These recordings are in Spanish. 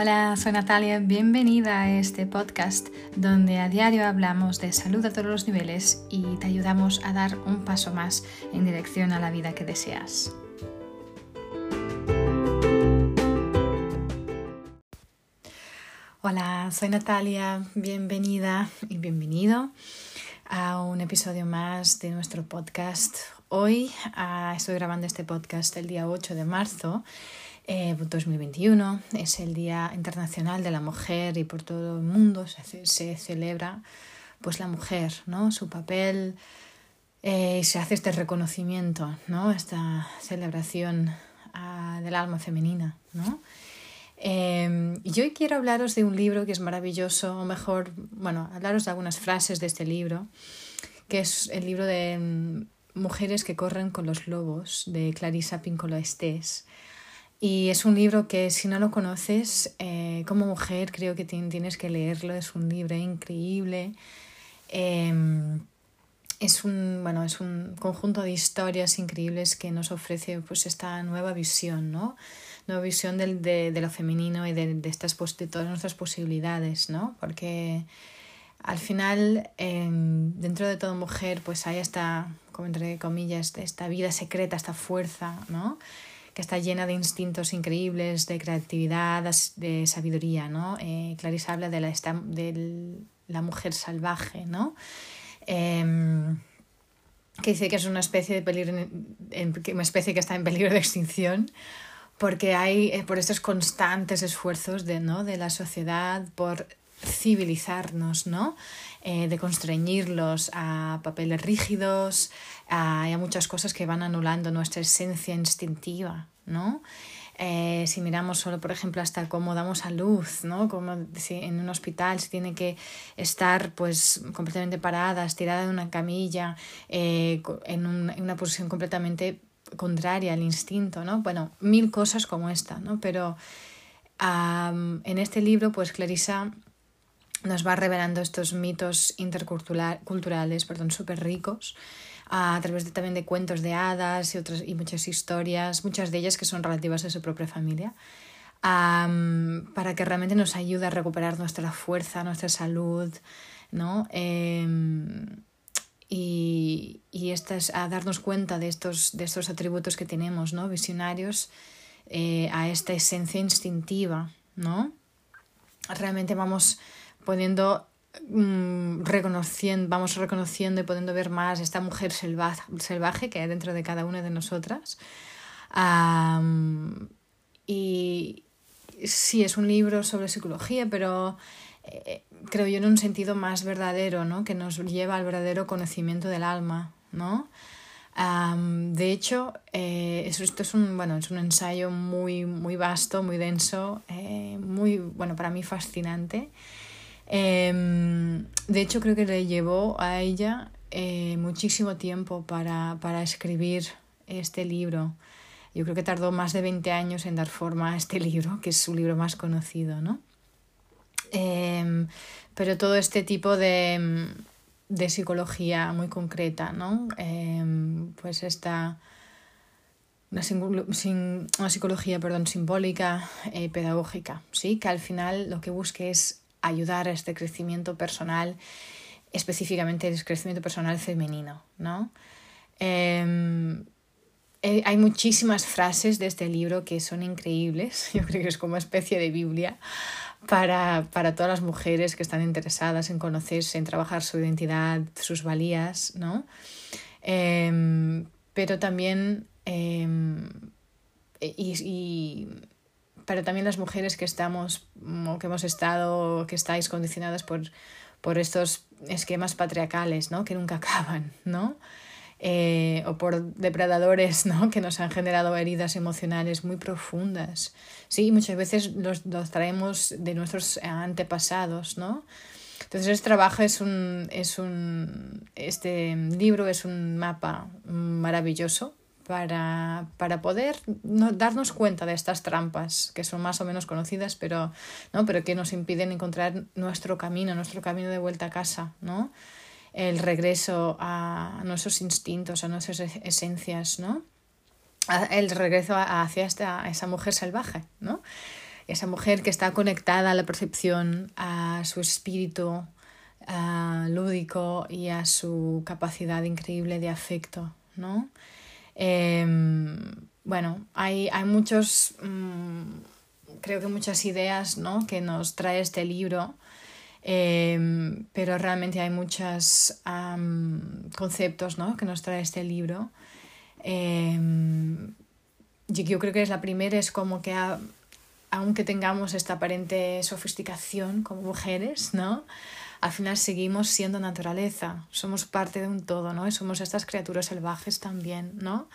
Hola, soy Natalia, bienvenida a este podcast donde a diario hablamos de salud a todos los niveles y te ayudamos a dar un paso más en dirección a la vida que deseas. Hola, soy Natalia, bienvenida y bienvenido a un episodio más de nuestro podcast. Hoy ah, estoy grabando este podcast el día 8 de marzo 2021 eh, es el Día Internacional de la Mujer y por todo el mundo se, celebra pues la mujer, ¿no? Su papel eh, y se hace este reconocimiento, ¿no? Esta celebración ah, del alma femenina, ¿no? Em, y hoy quiero hablaros de un libro que es maravilloso, o mejor, bueno, hablaros de algunas frases de este libro, que es el libro de mm, Mujeres que corren con los lobos, de Clarissa Pinkola Estés. Y es un libro que si no lo conoces, eh, como mujer creo que tienes que leerlo, es un libro increíble. Em, es un, bueno, es un conjunto de historias increíbles que nos ofrece pues, esta nueva visión, ¿no? Nueva visión del, de, de, lo femenino y de, de, estas, de todas nuestras posibilidades, ¿no? Porque al final, em, dentro de toda mujer, pues hay esta, como entre comillas, esta vida secreta, esta fuerza, ¿no? Que está llena de instintos increíbles, de creatividad, de sabiduría, ¿no? Eh, Clarice habla de la, de la mujer salvaje, ¿no? Em, que dice que es una especie de peligro, una especie que está en peligro de extinción, porque hay eh, por estos constantes esfuerzos de, ¿no? de la sociedad por civilizarnos, ¿no? Eh, de constreñirlos a papeles rígidos, hay muchas cosas que van anulando nuestra esencia instintiva, ¿no? Eh, si miramos solo, por ejemplo, hasta cómo damos a luz, ¿no? Como si en un hospital se tiene que estar pues completamente parada, estirada en una camilla, eh, en, un, en, una posición completamente contraria al instinto, ¿no? Bueno, mil cosas como esta, ¿no? Pero en este libro, pues Clarissa nos va revelando estos mitos interculturales, perdón, súper ricos, a través también de cuentos de hadas y, otras, y muchas historias, muchas de ellas que son relativas a su propia familia, para que realmente nos ayude a recuperar nuestra fuerza, nuestra salud, ¿no? Em, y, y a darnos cuenta de estos, de estos atributos que tenemos, ¿no? Visionarios, eh, a esta esencia instintiva, ¿no? Realmente vamos poniendo Mm, reconociendo, vamos reconociendo y pudiendo ver más esta mujer salvaje, salvaje que hay dentro de cada una de nosotras. y sí, es un libro sobre psicología, pero eh, creo yo en un sentido más verdadero, ¿no? que nos lleva al verdadero conocimiento del alma. ¿no? de hecho, eh, esto es un, bueno, es un ensayo muy, muy vasto, muy denso, eh, muy, bueno, para mí fascinante. Em, de hecho, creo que le llevó a ella eh, muchísimo tiempo para, para escribir este libro. Yo creo que tardó más de 20 años en dar forma a este libro, que es su libro más conocido, ¿no? Em, pero todo este tipo de, de psicología muy concreta, ¿no? Em, pues esta una, una psicología perdón, simbólica, eh, pedagógica, ¿sí? que al final lo que busque es ayudar a este crecimiento personal, específicamente el crecimiento personal femenino, ¿no? Em, eh, hay muchísimas frases de este libro que son increíbles, yo creo que es como una especie de Biblia para, para todas las mujeres que están interesadas en conocerse, en trabajar su identidad, sus valías, ¿no? Em, pero también em, y pero también las mujeres que estamos o que hemos estado, que estáis condicionadas por, por estos esquemas patriarcales, ¿no? Que nunca acaban, ¿no? Eh, o por depredadores ¿no? que nos han generado heridas emocionales muy profundas. Sí, muchas veces los, los traemos de nuestros antepasados, ¿no? Entonces este trabajo es un, es un, este libro es un mapa maravilloso para, para poder no, darnos cuenta de estas trampas que son más o menos conocidas, pero, ¿no? pero que nos impiden encontrar nuestro camino, nuestro camino de vuelta a casa, ¿no? el regreso a nuestros instintos, a nuestras esencias, ¿no? el regreso hacia esta, esa mujer salvaje, ¿no? esa mujer que está conectada a la percepción, a su espíritu lúdico y a su capacidad increíble de afecto, ¿no? Em, bueno, hay, hay muchos, mm, creo que muchas ideas ¿no? que nos trae este libro, em, pero realmente hay muchos conceptos ¿no? que nos trae este libro. Em, yo creo que es la primera, es como que aunque tengamos esta aparente sofisticación como mujeres, ¿no? Al final seguimos siendo naturaleza, somos parte de un todo, ¿no? Y somos estas criaturas salvajes también, ¿no?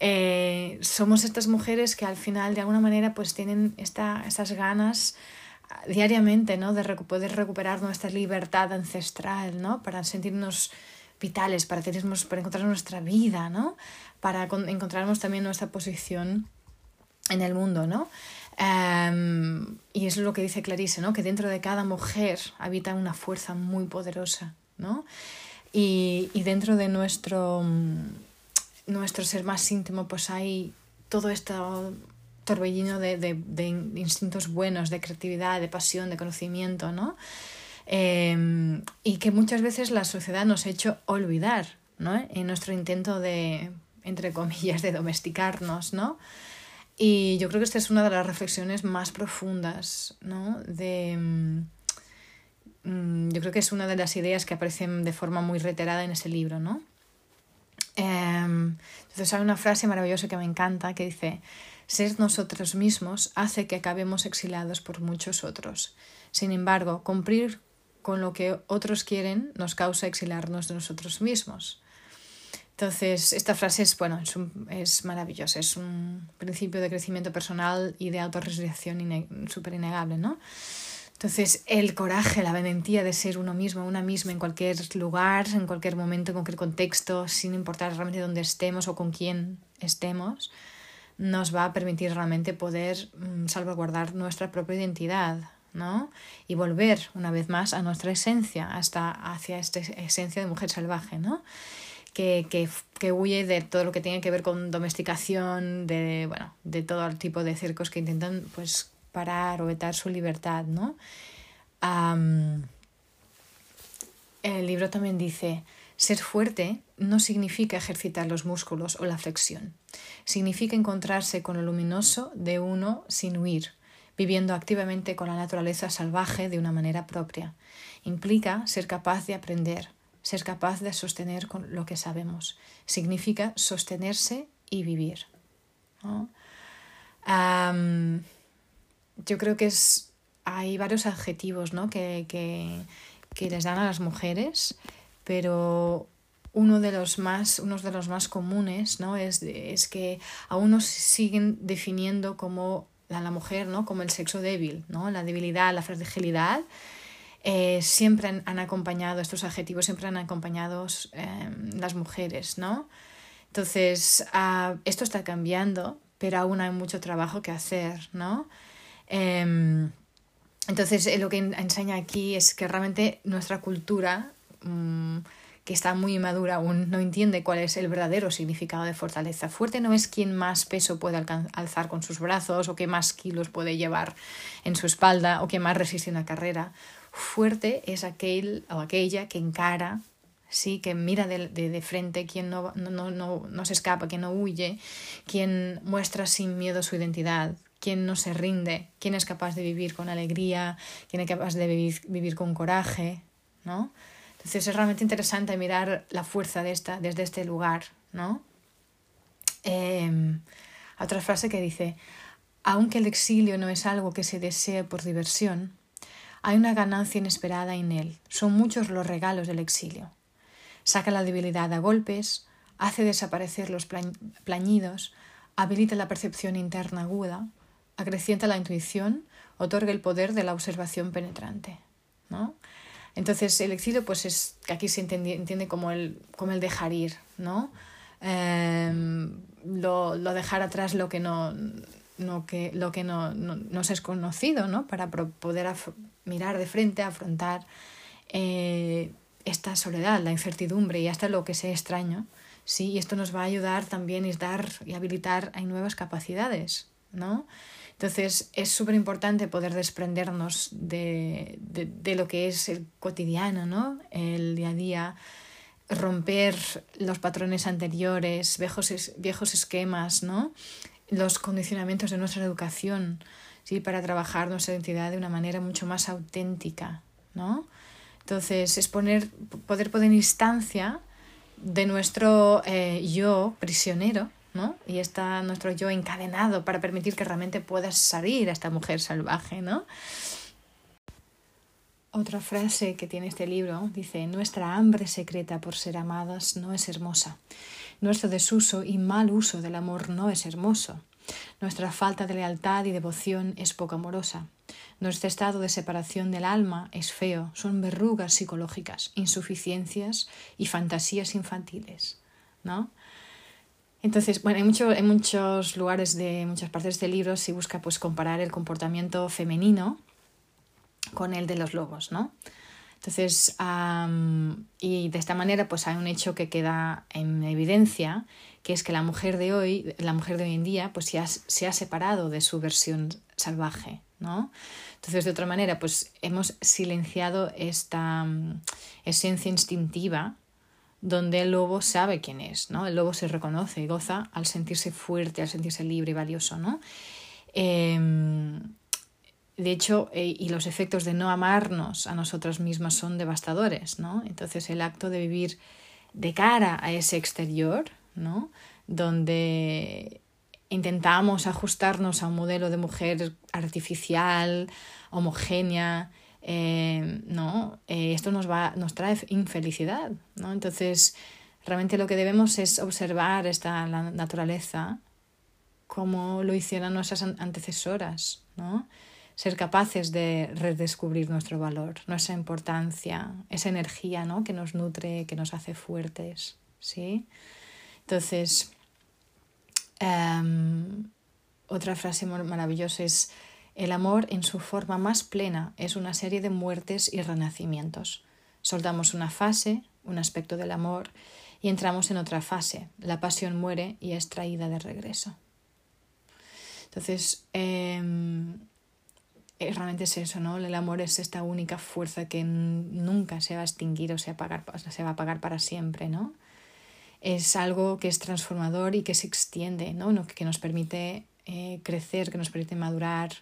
Eh, somos estas mujeres que al final de alguna manera pues tienen esta, estas ganas ah, diariamente, ¿no? De poder recuperar nuestra libertad ancestral, ¿no? Para sentirnos vitales, para, tenernos, para encontrar nuestra vida, ¿no? Para encontrarnos también nuestra posición en el mundo, ¿no? Em, y es lo que dice Clarice, ¿no? Que dentro de cada mujer habita una fuerza muy poderosa, ¿no? Y, y dentro de nuestro, mm, nuestro ser más íntimo, pues hay todo este torbellino de, de, de instintos buenos, de creatividad, de pasión, de conocimiento, ¿no? Em, y que muchas veces la sociedad nos ha hecho olvidar, ¿no? En nuestro intento de, entre comillas, de domesticarnos, ¿no? Y yo creo que esta es una de las reflexiones más profundas, ¿no? De, mm, mm, yo creo que es una de las ideas que aparecen de forma muy reiterada en ese libro, ¿no? Em, entonces hay una frase maravillosa que me encanta que dice, ser nosotros mismos hace que acabemos exilados por muchos otros. Sin embargo, cumplir con lo que otros quieren nos causa exilarnos de nosotros mismos. Entonces, esta frase es, bueno, es, es maravillosa, es un principio de crecimiento personal y de autorrealización súper innegable, ¿no? Entonces, el coraje, la valentía de ser uno mismo, una misma en cualquier lugar, en cualquier momento, en cualquier contexto, sin importar realmente dónde estemos o con quién estemos, nos va a permitir realmente poder mm, salvaguardar nuestra propia identidad, ¿no? Y volver una vez más a nuestra esencia, hasta hacia esta esencia de mujer salvaje, ¿no? Que, que, que, huye de todo lo que tiene que ver con domesticación, de, bueno, de todo el tipo de circos que intentan pues, parar o vetar su libertad. ¿no? el libro también dice, ser fuerte no significa ejercitar los músculos o la flexión, significa encontrarse con lo luminoso de uno sin huir, viviendo activamente con la naturaleza salvaje de una manera propia. Implica ser capaz de aprender, ser capaz de sostener con lo que sabemos. Significa sostenerse y vivir. yo creo que es, hay varios adjetivos ¿no? que, que, que, les dan a las mujeres, pero uno de los más, uno de los más comunes ¿no? es, es que aún nos siguen definiendo como a la mujer ¿no? como el sexo débil, ¿no? la debilidad, la fragilidad eh, siempre han, acompañado, estos adjetivos siempre han acompañado em, las mujeres, ¿no? Entonces, ah, esto está cambiando, pero aún hay mucho trabajo que hacer, ¿no? Em, entonces, eh, lo que enseña aquí es que realmente nuestra cultura, mm, que está muy madura, aún no entiende cuál es el verdadero significado de fortaleza. Fuerte no es quien más peso puede alzar con sus brazos, o que más kilos puede llevar en su espalda, o que más resiste una carrera. Fuerte es aquel o aquella que encara, sí, que mira de, de, frente, quien no, no, no, no, se escapa, quien no huye, quien muestra sin miedo su identidad, quien no se rinde, quien es capaz de vivir con alegría, quien es capaz de vivir, vivir con coraje, ¿no? Entonces es realmente interesante mirar la fuerza de esta desde este lugar, ¿no? Eh, otra frase que dice, aunque el exilio no es algo que se desee por diversión, hay una ganancia inesperada en él. Son muchos los regalos del exilio. Saca la debilidad a golpes, hace desaparecer los plañidos, habilita la percepción interna aguda, acrecienta la intuición, otorga el poder de la observación penetrante. ¿no? Entonces el exilio, pues es que aquí se entiende, como, el, como el dejar ir, ¿no? Em, lo, lo, dejar atrás lo que no, no que, lo que no, no, nos es conocido, ¿no? Para poder mirar de frente, afrontar eh, esta soledad, la incertidumbre y hasta lo que sea extraño. Sí, y esto nos va a ayudar también a dar y habilitar hay nuevas capacidades. ¿no? Entonces es súper importante poder desprendernos de, de, de, lo que es el cotidiano, ¿no? El día a día, romper los patrones anteriores, viejos, viejos esquemas, ¿no? Los condicionamientos de nuestra educación, ¿sí? Para trabajar nuestra identidad de una manera mucho más auténtica, ¿no? Entonces es poner, poder poner instancia de nuestro eh, yo prisionero, ¿no? Y está nuestro yo encadenado para permitir que realmente puedas salir a esta mujer salvaje, ¿no? Otra frase que tiene este libro dice, nuestra hambre secreta por ser amadas no es hermosa. Nuestro desuso y mal uso del amor no es hermoso. Nuestra falta de lealtad y devoción es poco amorosa. Nuestro estado de separación del alma es feo, son verrugas psicológicas, insuficiencias y fantasías infantiles, ¿no? Entonces, bueno, mucho, muchos lugares de muchas partes del libro se busca pues comparar el comportamiento femenino con el de los lobos, ¿no? Entonces, y de esta manera, pues hay un hecho que queda en evidencia, que es que la mujer de hoy, la mujer de hoy en día, pues ya se ha separado de su versión salvaje, ¿no? Entonces, de otra manera, pues hemos silenciado esta esencia instintiva donde el lobo sabe quién es, ¿no? El lobo se reconoce y goza al sentirse fuerte, al sentirse libre y valioso, ¿no? Em, de hecho, eh, y los efectos de no amarnos a nosotros mismos son devastadores, ¿no? Entonces el acto de vivir de cara a ese exterior, ¿no? Donde intentamos ajustarnos a un modelo de mujer artificial, homogénea, eh, ¿no? Eh, esto nos, va, nos trae infelicidad, ¿no? Entonces, realmente lo que debemos es observar esta la naturaleza como lo hicieron nuestras antecesoras, ¿no? Ser capaces de redescubrir nuestro valor, nuestra importancia, esa energía ¿no? que nos nutre, que nos hace fuertes. ¿sí? Entonces, um, otra frase maravillosa es, el amor en su forma más plena es una serie de muertes y renacimientos. Soltamos una fase, un aspecto del amor, y entramos en otra fase. La pasión muere y es traída de regreso. Entonces, eh, realmente es eso, ¿no? El amor es esta única fuerza que nunca se va a extinguir o se, va a apagar para siempre, ¿no? Es algo que es transformador y que se extiende, ¿no? Que nos permite eh, crecer, que nos permite madurar,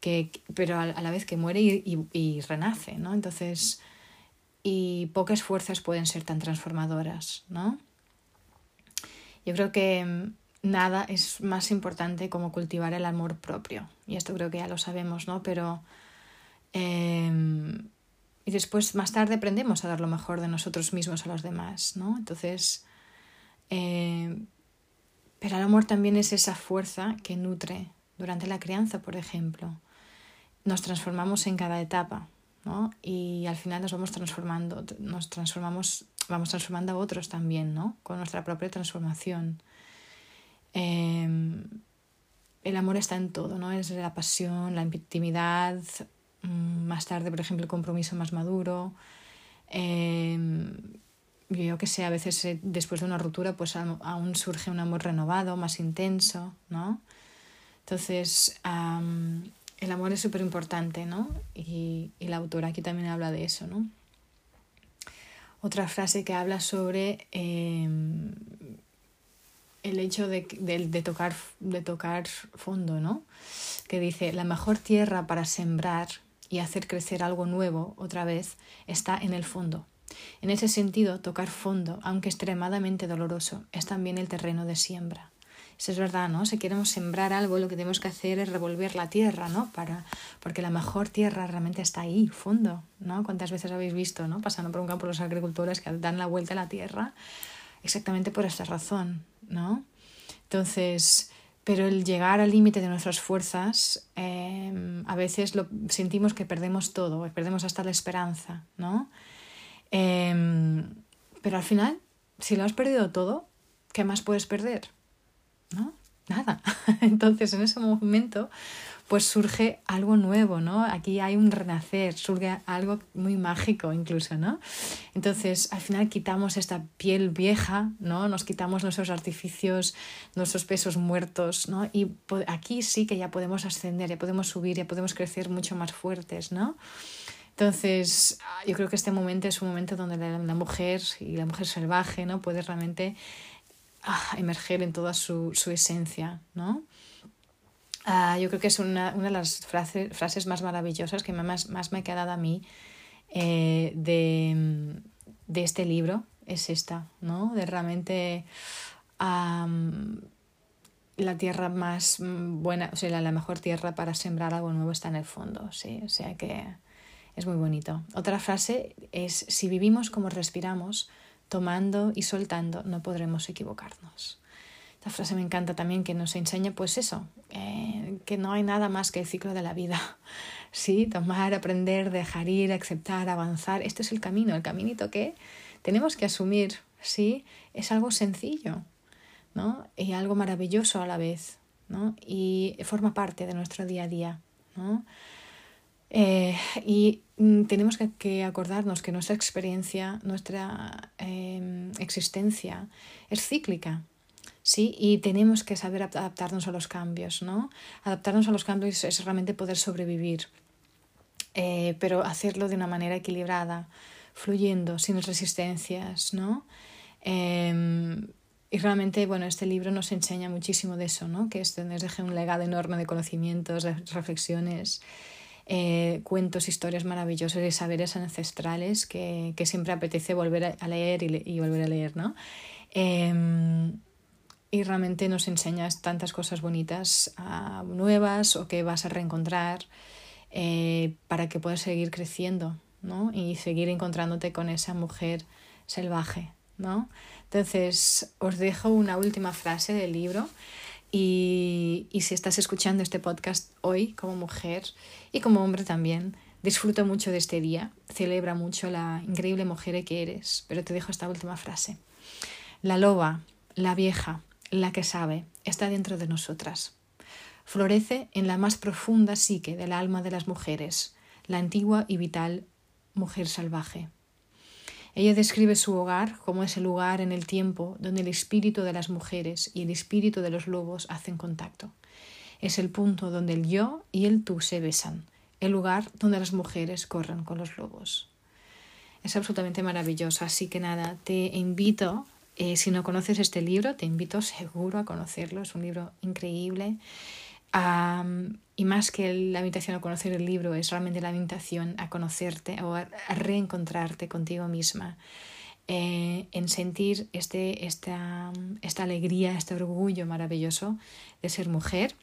que, pero a, la vez que muere y, y, renace, ¿no? Entonces, y pocas fuerzas pueden ser tan transformadoras, ¿no? Yo creo que nada es más importante como cultivar el amor propio. Y esto creo que ya lo sabemos, ¿no? Pero... Em, y después, más tarde, aprendemos a dar lo mejor de nosotros mismos a los demás, ¿no? Entonces... Em, pero el amor también es esa fuerza que nutre durante la crianza, por ejemplo. Nos transformamos en cada etapa, ¿no? Y al final nos vamos transformando, nos transformamos, vamos transformando a otros también, ¿no? Con nuestra propia transformación. Em, el amor está en todo, ¿no? Es la pasión, la intimidad, mm, más tarde, por ejemplo, el compromiso más maduro. Eh, yo que sé, a veces eh, después de una ruptura, pues aún surge un amor renovado, más intenso, ¿no? Entonces, el amor es súper importante, ¿no? Y, la autora aquí también habla de eso, ¿no? Otra frase que habla sobre em, el hecho de, de, tocar, de tocar fondo, ¿no? Que dice, la mejor tierra para sembrar y hacer crecer algo nuevo otra vez está en el fondo. En ese sentido, tocar fondo, aunque extremadamente doloroso, es también el terreno de siembra. Eso es verdad, ¿no? Si queremos sembrar algo, lo que tenemos que hacer es revolver la tierra, ¿no? Para, porque la mejor tierra realmente está ahí, fondo, ¿no? ¿Cuántas veces habéis visto, ¿no? Pasando por un campo los agricultores que dan la vuelta a la tierra exactamente por esta razón, ¿no? Entonces, pero el llegar al límite de nuestras fuerzas, em, a veces lo, sentimos que perdemos todo, perdemos hasta la esperanza, ¿no? Em, pero al final, si lo has perdido todo, ¿qué más puedes perder? ¿No? Nada. Entonces, en ese momento, pues surge algo nuevo, ¿no? Aquí hay un renacer, surge algo muy mágico incluso, ¿no? Entonces, al final quitamos esta piel vieja, ¿no? Nos quitamos nuestros artificios, nuestros pesos muertos, ¿no? Y aquí sí que ya podemos ascender, ya podemos subir, ya podemos crecer mucho más fuertes, ¿no? Entonces, yo creo que este momento es un momento donde la, mujer y la mujer salvaje, ¿no? Puede realmente ah, emerger en toda su, su esencia, ¿no? Ah, yo creo que es una, una de las frases más maravillosas que más, más me ha quedado a mí eh, de, de, este libro, es esta, ¿no? De realmente la tierra más buena, o sea, la, mejor tierra para sembrar algo nuevo está en el fondo, ¿sí? O sea que es muy bonito. Otra frase es, si vivimos como respiramos, tomando y soltando, no podremos equivocarnos. Esta frase me encanta también que nos enseña pues eso, que no hay nada más que el ciclo de la vida. Sí, tomar, aprender, dejar ir, aceptar, avanzar. Este es el camino, el caminito que tenemos que asumir. Sí, es algo sencillo, ¿no? Y algo maravilloso a la vez, ¿no? Y forma parte de nuestro día a día, ¿no? Eh, y mm, tenemos que, acordarnos que nuestra experiencia, nuestra em, existencia es cíclica, ¿sí? Y tenemos que saber adaptarnos a los cambios, ¿no? Adaptarnos a los cambios es realmente poder sobrevivir, eh, pero hacerlo de una manera equilibrada, fluyendo, sin resistencias, ¿no? Em, y realmente, bueno, este libro nos enseña muchísimo de eso, ¿no? Que este nos deje un legado enorme de conocimientos, de reflexiones, eh, cuentos, historias maravillosas y saberes ancestrales que, que siempre apetece volver a leer y, volver a leer, ¿no? Eh, y realmente nos enseñas tantas cosas bonitas uh, nuevas o que vas a reencontrar eh, para que puedas seguir creciendo ¿no? y seguir encontrándote con esa mujer salvaje. ¿no? Entonces, os dejo una última frase del libro y, y si estás escuchando este podcast hoy como mujer y como hombre también, disfruta mucho de este día, celebra mucho la increíble mujer que eres, pero te dejo esta última frase. La loba, la vieja, la que sabe, está dentro de nosotras. Florece en la más profunda psique del alma de las mujeres, la antigua y vital mujer salvaje. Ella describe su hogar como ese lugar en el tiempo donde el espíritu de las mujeres y el espíritu de los lobos hacen contacto. Es el punto donde el yo y el tú se besan, el lugar donde las mujeres corren con los lobos. Es absolutamente maravilloso, así que nada, te invito eh, si no conoces este libro, te invito seguro a conocerlo. Es un libro increíble. y más que la invitación a conocer el libro, es realmente la invitación a conocerte o a, reencontrarte contigo misma. Eh, en sentir este, esta, esta alegría, este orgullo maravilloso de ser mujer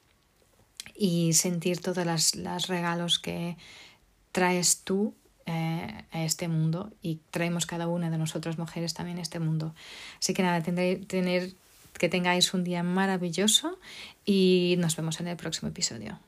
y sentir todos los regalos que traes tú eh, a este mundo y traemos cada una de nosotras mujeres también a este mundo. Así que nada, tendré, tener que tengáis un día maravilloso y nos vemos en el próximo episodio.